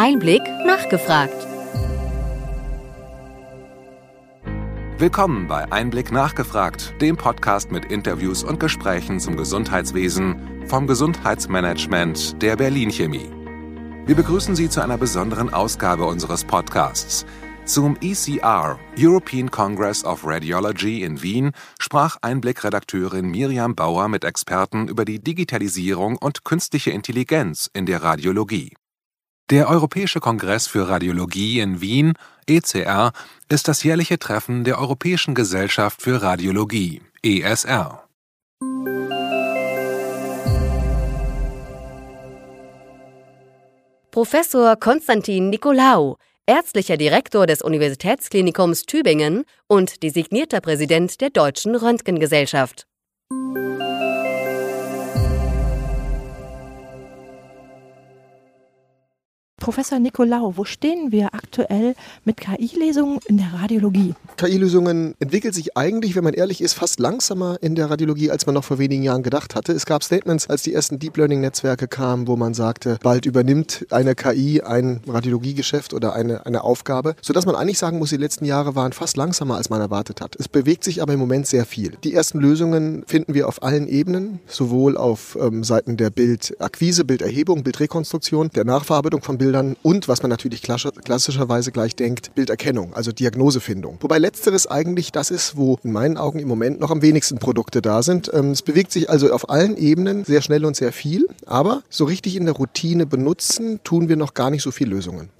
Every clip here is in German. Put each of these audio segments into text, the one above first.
Einblick nachgefragt. Willkommen bei Einblick nachgefragt, dem Podcast mit Interviews und Gesprächen zum Gesundheitswesen vom Gesundheitsmanagement der Berlin Chemie. Wir begrüßen Sie zu einer besonderen Ausgabe unseres Podcasts. Zum ECR, European Congress of Radiology in Wien, sprach Einblick-Redakteurin Miriam Bauer mit Experten über die Digitalisierung und künstliche Intelligenz in der Radiologie. Der Europäische Kongress für Radiologie in Wien, ECR, ist das jährliche Treffen der Europäischen Gesellschaft für Radiologie, ESR. Professor Konstantin Nikolaou, ärztlicher Direktor des Universitätsklinikums Tübingen und designierter Präsident der Deutschen Röntgengesellschaft. Professor Nicolau, wo stehen wir aktuell mit KI-Lesungen in der Radiologie? KI-Lösungen entwickelt sich eigentlich, wenn man ehrlich ist, fast langsamer in der Radiologie, als man noch vor wenigen Jahren gedacht hatte. Es gab Statements, als die ersten Deep Learning-Netzwerke kamen, wo man sagte, bald übernimmt eine KI ein Radiologiegeschäft oder eine, eine Aufgabe, sodass man eigentlich sagen muss, die letzten Jahre waren fast langsamer, als man erwartet hat. Es bewegt sich aber im Moment sehr viel. Die ersten Lösungen finden wir auf allen Ebenen, sowohl auf ähm, Seiten der Bildakquise, Bilderhebung, Bildrekonstruktion, der Nachverarbeitung von Bildern, Bildern und, was man natürlich klassischerweise gleich denkt, Bilderkennung, also Diagnosefindung. Wobei letzteres eigentlich das ist, wo in meinen Augen im Moment noch am wenigsten Produkte da sind. Ähm, es bewegt sich also auf allen Ebenen sehr schnell und sehr viel, aber so richtig in der Routine benutzen tun wir noch gar nicht so viele Lösungen.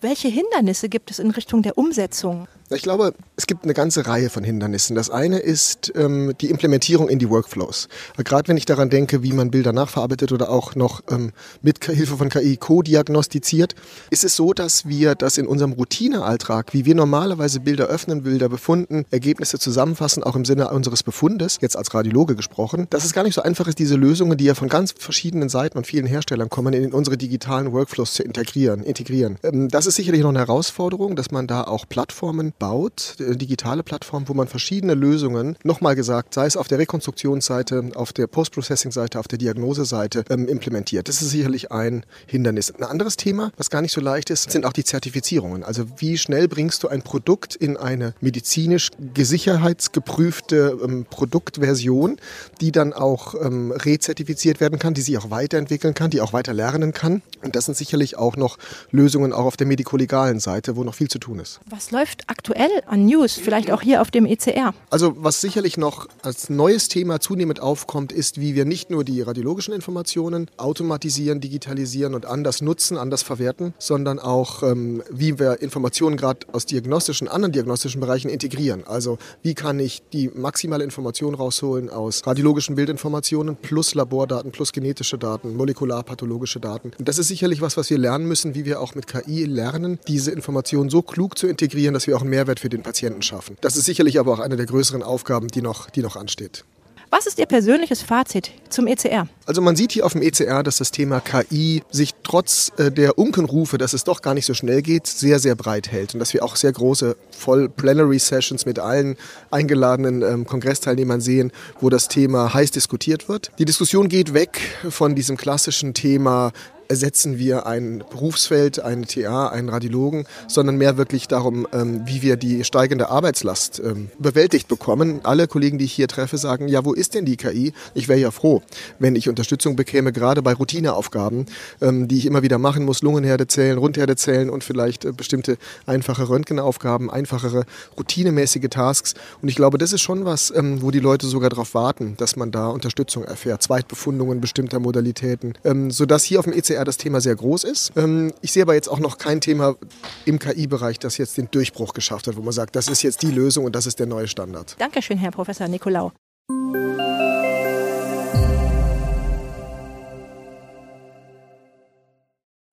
Welche Hindernisse gibt es in Richtung der Umsetzung? Ich glaube, es gibt eine ganze Reihe von Hindernissen. Das eine ist ähm, die Implementierung in die Workflows. Gerade wenn ich daran denke, wie man Bilder nachverarbeitet oder auch noch ähm, mit Hilfe von KI co-diagnostiziert, ist es so, dass wir das in unserem Routinealltag, wie wir normalerweise Bilder öffnen, Bilder befunden, Ergebnisse zusammenfassen, auch im Sinne unseres Befundes, jetzt als Radiologe gesprochen, dass es gar nicht so einfach ist, diese Lösungen, die ja von ganz verschiedenen Seiten und vielen Herstellern kommen, in unsere digitalen Workflows zu integrieren. integrieren. Ähm, das ist sicherlich noch eine Herausforderung, dass man da auch Plattformen baut, digitale Plattform, wo man verschiedene Lösungen, nochmal gesagt, sei es auf der Rekonstruktionsseite, auf der Post-Processing-Seite, auf der Diagnoseseite, ähm, implementiert. Das ist sicherlich ein Hindernis. Ein anderes Thema, was gar nicht so leicht ist, sind auch die Zertifizierungen. Also wie schnell bringst du ein Produkt in eine medizinisch gesicherheitsgeprüfte ähm, Produktversion, die dann auch ähm, rezertifiziert werden kann, die sich auch weiterentwickeln kann, die auch weiter lernen kann. Und das sind sicherlich auch noch Lösungen auch auf der medikolegalen Seite, wo noch viel zu tun ist. Was läuft aktuell aktuell an News, vielleicht auch hier auf dem ECR? Also was sicherlich noch als neues Thema zunehmend aufkommt, ist, wie wir nicht nur die radiologischen Informationen automatisieren, digitalisieren und anders nutzen, anders verwerten, sondern auch, ähm, wie wir Informationen gerade aus diagnostischen, anderen diagnostischen Bereichen integrieren. Also wie kann ich die maximale Information rausholen aus radiologischen Bildinformationen plus Labordaten, plus genetische Daten, molekularpathologische Daten. Und das ist sicherlich was, was wir lernen müssen, wie wir auch mit KI lernen, diese Informationen so klug zu integrieren, dass wir auch mehr Mehrwert für den Patienten schaffen. Das ist sicherlich aber auch eine der größeren Aufgaben, die noch, die noch ansteht. Was ist Ihr persönliches Fazit zum ECR? Also man sieht hier auf dem ECR, dass das Thema KI sich trotz äh, der Unkenrufe, dass es doch gar nicht so schnell geht, sehr, sehr breit hält. Und dass wir auch sehr große Voll-Plenary-Sessions mit allen eingeladenen ähm, Kongressteilnehmern sehen, wo das Thema heiß diskutiert wird. Die Diskussion geht weg von diesem klassischen Thema, ersetzen wir ein Berufsfeld, einen TA, einen Radiologen, sondern mehr wirklich darum, ähm, wie wir die steigende Arbeitslast ähm, bewältigt bekommen. Alle Kollegen, die ich hier treffe, sagen, ja, wo ist denn die KI? Ich wäre ja froh, wenn ich Unterstützung bekäme, gerade bei Routineaufgaben, ähm, die ich immer wieder machen muss, Lungenherde zählen, Rundherde zählen und vielleicht äh, bestimmte einfache Röntgenaufgaben, einfachere routinemäßige Tasks. Und ich glaube, das ist schon was, wo die Leute sogar darauf warten, dass man da Unterstützung erfährt, Zweitbefundungen bestimmter Modalitäten, sodass hier auf dem ECR das Thema sehr groß ist. Ähm, ich sehe aber jetzt auch noch kein Thema im KI-Bereich, das jetzt den Durchbruch geschafft hat, wo man sagt, das ist jetzt die Lösung und das ist der neue Standard. Dankeschön, Herr Professor Nikolaou.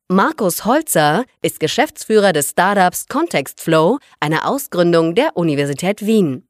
Markus Holzer ist Geschäftsführer des Startups ContextFlow, einer Ausgründung der Universität Wien.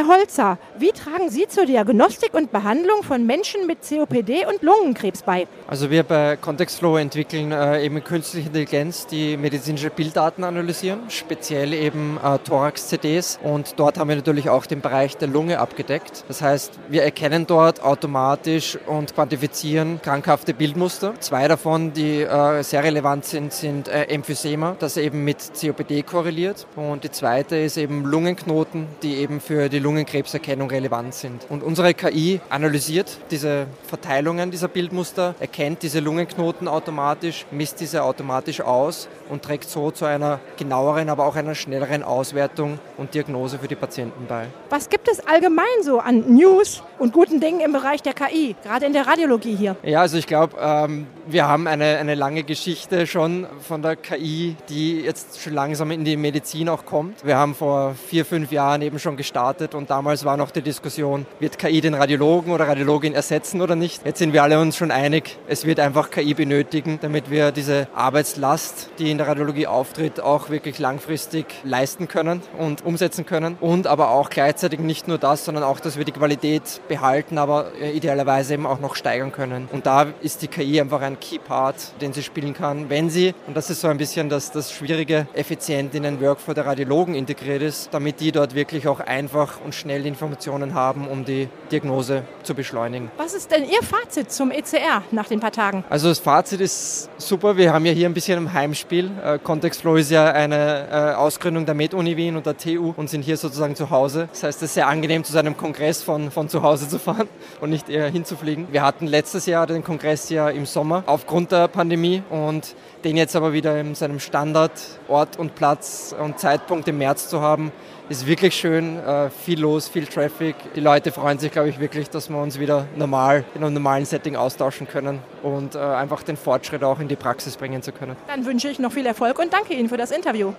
Herr Holzer, Wie tragen Sie zur Diagnostik und Behandlung von Menschen mit COPD und Lungenkrebs bei? Also wir bei Contextflow entwickeln äh, eben künstliche Intelligenz, die medizinische Bilddaten analysieren, speziell eben äh, Thorax-CDs und dort haben wir natürlich auch den Bereich der Lunge abgedeckt. Das heißt, wir erkennen dort automatisch und quantifizieren krankhafte Bildmuster. Zwei davon, die äh, sehr relevant sind, sind äh, Emphysema, das eben mit COPD korreliert und die zweite ist eben Lungenknoten, die eben für die Lungenkrebserkennung relevant sind. Und unsere KI analysiert diese Verteilungen dieser Bildmuster, erkennt diese Lungenknoten automatisch, misst diese automatisch aus und trägt so zu einer genaueren, aber auch einer schnelleren Auswertung und Diagnose für die Patienten bei. Was gibt es allgemein so an News und guten Dingen im Bereich der KI, gerade in der Radiologie hier? Ja, also ich glaube, ähm, wir haben eine, eine lange Geschichte schon von der KI, die jetzt schon langsam in die Medizin auch kommt. Wir haben vor vier, fünf Jahren eben schon gestartet und damals war noch die Diskussion, wird KI den Radiologen oder Radiologin ersetzen oder nicht? Jetzt sind wir alle uns schon einig, es wird einfach KI benötigen, damit wir diese Arbeitslast, die in der Radiologie auftritt, auch wirklich langfristig leisten können und umsetzen können. Und aber auch gleichzeitig nicht nur das, sondern auch, dass wir die Qualität behalten, aber äh, idealerweise eben auch noch steigern können. Und da ist die KI einfach ein Key Part, den sie spielen kann, wenn sie, und das ist so ein bisschen das, das Schwierige, effizient in den Workflow der Radiologen integriert ist, damit die dort wirklich auch einfach und schnell Informationen haben, um die Diagnose zu beschleunigen. Was ist denn Ihr Fazit zum ECR nach den paar Tagen? Also das Fazit ist super. Wir haben ja hier ein bisschen ein Heimspiel. Äh, Contextflow ist ja eine äh, Ausgründung der Med-Uni Wien und der TU und sind hier sozusagen zu Hause. Das heißt, es ist sehr angenehm, zu seinem Kongress von, von zu Hause zu fahren und nicht eher hinzufliegen. Wir hatten letztes Jahr den Kongress ja im Sommer aufgrund der Pandemie und den jetzt aber wieder in seinem Standardort und Platz und Zeitpunkt im März zu haben, ist wirklich schön. Äh, viel los, viel Traffic. Die Leute freuen sich, glaube ich, wirklich, dass wir uns wieder normal in einem normalen Setting austauschen können und äh, einfach den Fortschritt auch in die Praxis bringen zu können. Dann wünsche ich noch viel Erfolg und danke Ihnen für das Interview.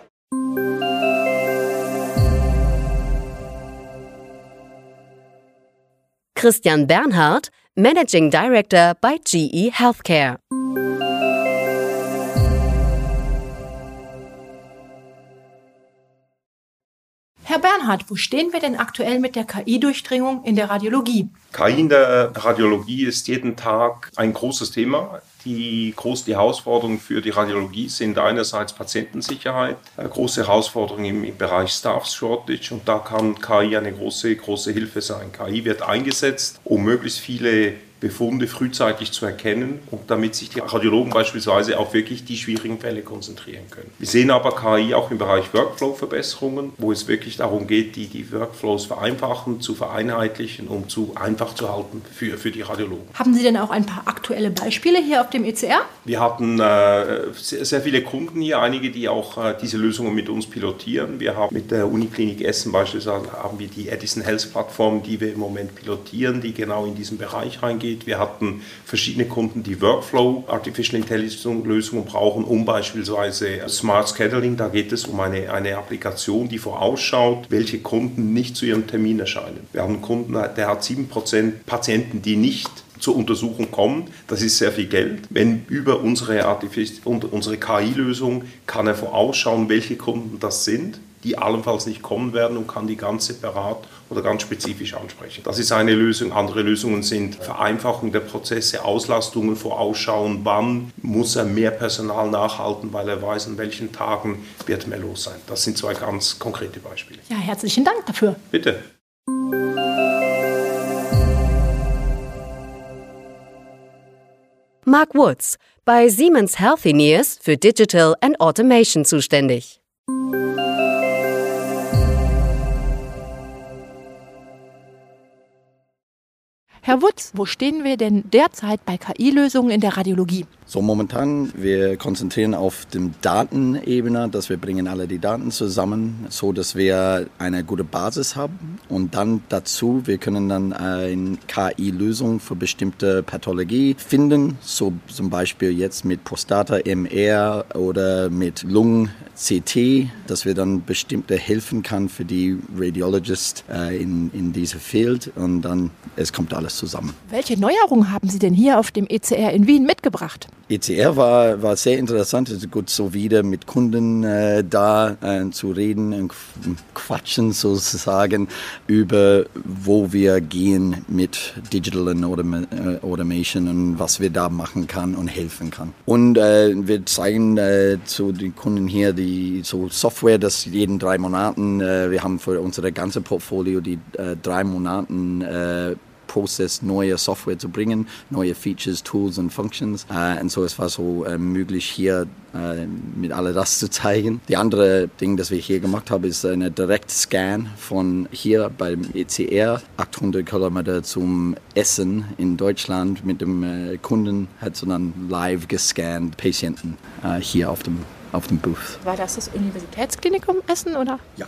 Christian Bernhard, Managing Director bei GE Healthcare. Bernhard, wo stehen wir denn aktuell mit der KI-Durchdringung in der Radiologie? KI in der Radiologie ist jeden Tag ein großes Thema. Die große Herausforderungen für die Radiologie sind einerseits Patientensicherheit, eine große Herausforderung im, im Bereich Staff Shortage und da kann KI eine große, große Hilfe sein. KI wird eingesetzt, um möglichst viele Befunde frühzeitig zu erkennen und damit sich die Radiologen beispielsweise auf wirklich die schwierigen Fälle konzentrieren können. Wir sehen aber KI auch im Bereich Workflow-Verbesserungen, wo es wirklich darum geht, die, die Workflows vereinfachen, zu vereinheitlichen, um zu einfach zu halten für, für die Radiologen. Haben Sie denn auch ein paar aktuelle Beispiele hier auf dem ECR? Wir hatten äh, sehr, sehr, viele Kunden hier, einige, die auch äh, diese Lösungen mit uns pilotieren. Wir haben mit der Uniklinik Essen beispielsweise haben wir die Edison Health Plattform, die wir im Moment pilotieren, die genau in diesen Bereich reingeht geht. Wir hatten verschiedene Kunden, die Workflow Artificial Intelligence Lösungen brauchen, um beispielsweise Smart Scheduling. Da geht es um eine, eine Applikation, die vorausschaut, welche Kunden nicht zu ihrem Termin erscheinen. Wir haben einen Kunden, der hat 7% Patienten, die nicht zur Untersuchung kommen. Das ist sehr viel Geld. Wenn über unsere, unsere KI-Lösung kann er vorausschauen, welche Kunden das sind die allenfalls nicht kommen werden und kann die ganz separat oder ganz spezifisch ansprechen. Das ist eine Lösung. Andere Lösungen sind Vereinfachung der Prozesse, Auslastungen vorausschauen, wann muss er mehr Personal nachhalten, weil er weiß, an welchen Tagen wird mehr los sein. Das sind zwei ganz konkrete Beispiele. Ja, herzlichen Dank dafür. Bitte. Mark Woods, bei Siemens Healthineers für Digital and Automation zuständig. Herr Wutz, wo stehen wir denn derzeit bei KI-Lösungen in der Radiologie? So momentan, wir konzentrieren auf dem Datenebene, dass wir bringen alle die Daten zusammen, so dass wir eine gute Basis haben und dann dazu, wir können dann eine KI-Lösung für bestimmte Pathologie finden, so zum Beispiel jetzt mit Prostata MR oder mit Lungen CT, dass wir dann bestimmte helfen kann für die Radiologist äh, in, in diesem Feld und dann es kommt alles zusammen. Welche Neuerungen haben Sie denn hier auf dem ECR in Wien mitgebracht? ECR war, war sehr interessant. Es ist gut, so wieder mit Kunden äh, da äh, zu reden und quatschen sozusagen über, wo wir gehen mit Digital and Autom äh, Automation und was wir da machen kann und helfen kann. Und äh, wir zeigen äh, zu den Kunden hier die so Software, das jeden drei Monaten, äh, wir haben für unsere ganze Portfolio die drei Monaten Prozess, neue Software zu bringen, neue Features, Tools und Functions. Äh, und so es war so äh, möglich hier äh, mit all das zu zeigen. Die andere Ding, das wir hier gemacht haben, ist eine Direct-Scan von hier beim ECR, 800 Kilometer zum Essen in Deutschland mit dem äh, Kunden, hat so dann live gescannt Patienten äh, hier auf dem, auf dem Booth. War das das Universitätsklinikum Essen oder? Ja.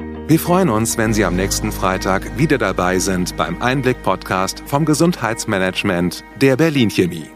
Wir freuen uns, wenn Sie am nächsten Freitag wieder dabei sind beim Einblick-Podcast vom Gesundheitsmanagement der Berlin Chemie.